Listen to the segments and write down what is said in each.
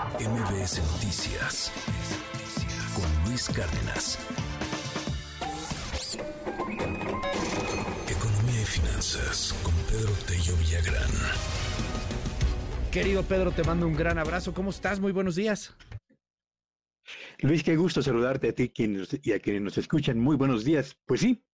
MBS Noticias con Luis Cárdenas. Economía y finanzas con Pedro Tello Villagrán. Querido Pedro, te mando un gran abrazo. ¿Cómo estás? Muy buenos días. Luis, qué gusto saludarte a ti y a quienes nos escuchan. Muy buenos días. Pues sí,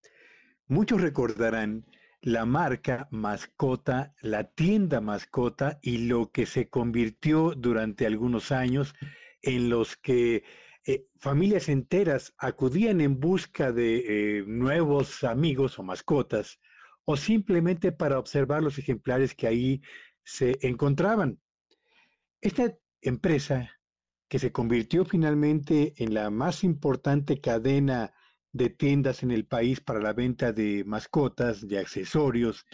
muchos recordarán la marca mascota, la tienda mascota y lo que se convirtió durante algunos años en los que eh, familias enteras acudían en busca de eh, nuevos amigos o mascotas o simplemente para observar los ejemplares que ahí se encontraban. Esta empresa que se convirtió finalmente en la más importante cadena de tiendas en el país para la venta de mascotas, de accesorios,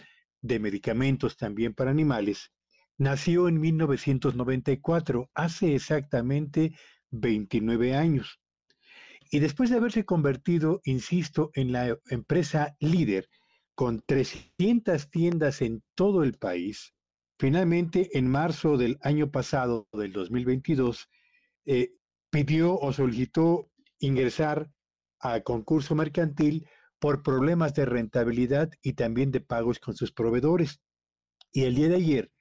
de medicamentos también para animales, nació en 1994, hace exactamente 29 años. Y después de haberse convertido, insisto, en la empresa líder con 300 tiendas en todo el país, finalmente en marzo del año pasado, del 2022, eh, pidió o solicitó ingresar a concurso mercantil por problemas de rentabilidad y también de pagos con sus proveedores. Y el día de ayer,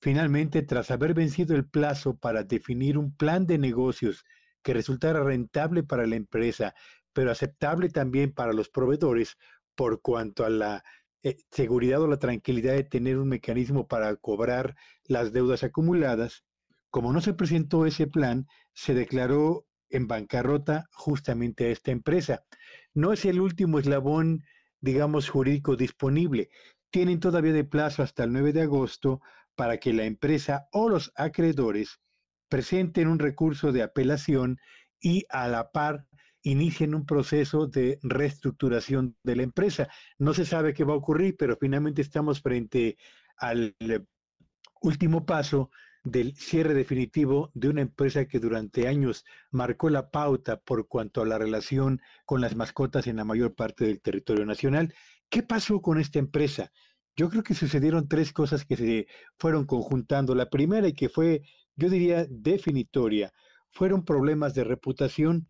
finalmente, tras haber vencido el plazo para definir un plan de negocios que resultara rentable para la empresa, pero aceptable también para los proveedores por cuanto a la eh, seguridad o la tranquilidad de tener un mecanismo para cobrar las deudas acumuladas, como no se presentó ese plan, se declaró en bancarrota justamente a esta empresa. No es el último eslabón, digamos, jurídico disponible. Tienen todavía de plazo hasta el 9 de agosto para que la empresa o los acreedores presenten un recurso de apelación y a la par inicien un proceso de reestructuración de la empresa. No se sabe qué va a ocurrir, pero finalmente estamos frente al último paso del cierre definitivo de una empresa que durante años marcó la pauta por cuanto a la relación con las mascotas en la mayor parte del territorio nacional. ¿Qué pasó con esta empresa? Yo creo que sucedieron tres cosas que se fueron conjuntando. La primera y que fue, yo diría, definitoria, fueron problemas de reputación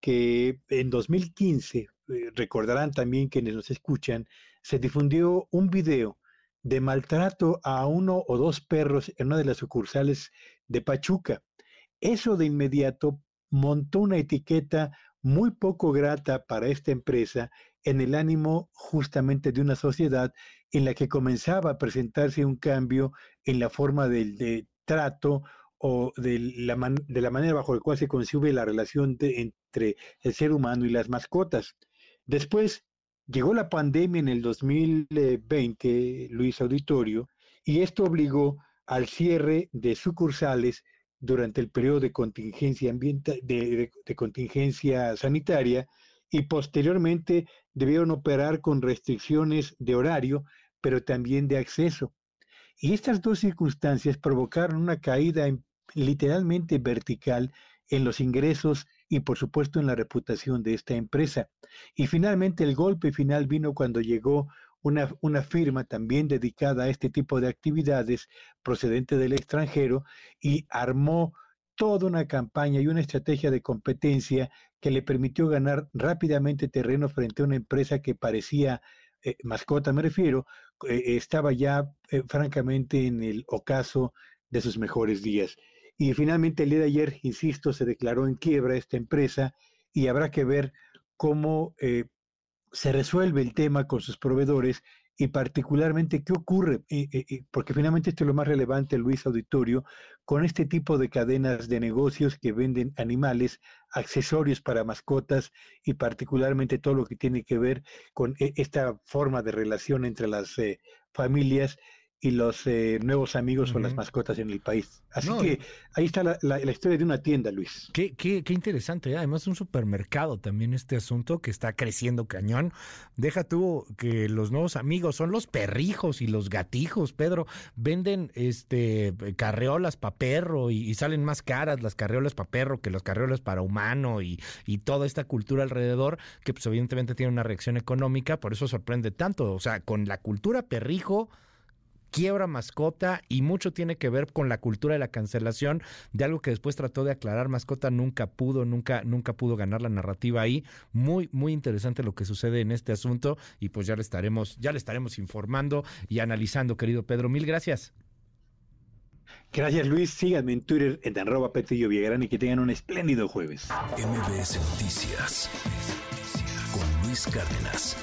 que en 2015, eh, recordarán también quienes nos escuchan, se difundió un video de maltrato a uno o dos perros en una de las sucursales de Pachuca. Eso de inmediato montó una etiqueta muy poco grata para esta empresa en el ánimo justamente de una sociedad en la que comenzaba a presentarse un cambio en la forma del trato o de la, de la manera bajo la cual se concibe la relación entre el ser humano y las mascotas. Después Llegó la pandemia en el 2020, Luis Auditorio, y esto obligó al cierre de sucursales durante el periodo de contingencia, de, contingencia sanitaria y posteriormente debieron operar con restricciones de horario, pero también de acceso. Y estas dos circunstancias provocaron una caída literalmente vertical en los ingresos y por supuesto en la reputación de esta empresa. Y finalmente el golpe final vino cuando llegó una, una, firma también dedicada a este tipo de actividades procedente del extranjero y armó toda una campaña y una estrategia de competencia que le permitió ganar rápidamente terreno frente a una empresa que parecía, eh, mascota me refiero, eh, estaba ya eh, francamente en el ocaso de sus mejores días. Y finalmente el día de ayer, insisto, se declaró en quiebra esta empresa y habrá que ver cómo eh, se resuelve el tema con sus proveedores y particularmente qué ocurre, porque finalmente esto es lo más relevante, Luis Auditorio, con este tipo de cadenas de negocios que venden animales, accesorios para mascotas y particularmente todo lo que tiene que ver con e, esta forma de relación entre las eh, familias y los eh, nuevos amigos o las mascotas en el país. Así que ahí está la, historia de una tienda, Luis. Qué, qué, qué interesante, ¿eh? además un supermercado también este asunto que está creciendo cañón. Deja tú que los nuevos amigos son los perrijos y los gatijos, Pedro. Venden este carreolas para perro y, salen más caras las carreolas para perro que las carreolas para humano y, y toda esta cultura alrededor que pues evidentemente tiene una reacción económica, por eso sorprende tanto. O sea, con la cultura perrijo quiebra mascota y mucho tiene que ver con la cultura de la cancelación de algo que después trató de aclarar. Mascota nunca pudo nunca nunca pudo ganar la narrativa ahí. Muy muy interesante lo que sucede en este asunto y pues ya le estaremos ya le estaremos informando y analizando querido Pedro. Mil gracias. Gracias Luis, síganme en Twitter en arroba Petrillo Villagrán y que tengan un espléndido jueves. MBS Noticias con Luis Cárdenas.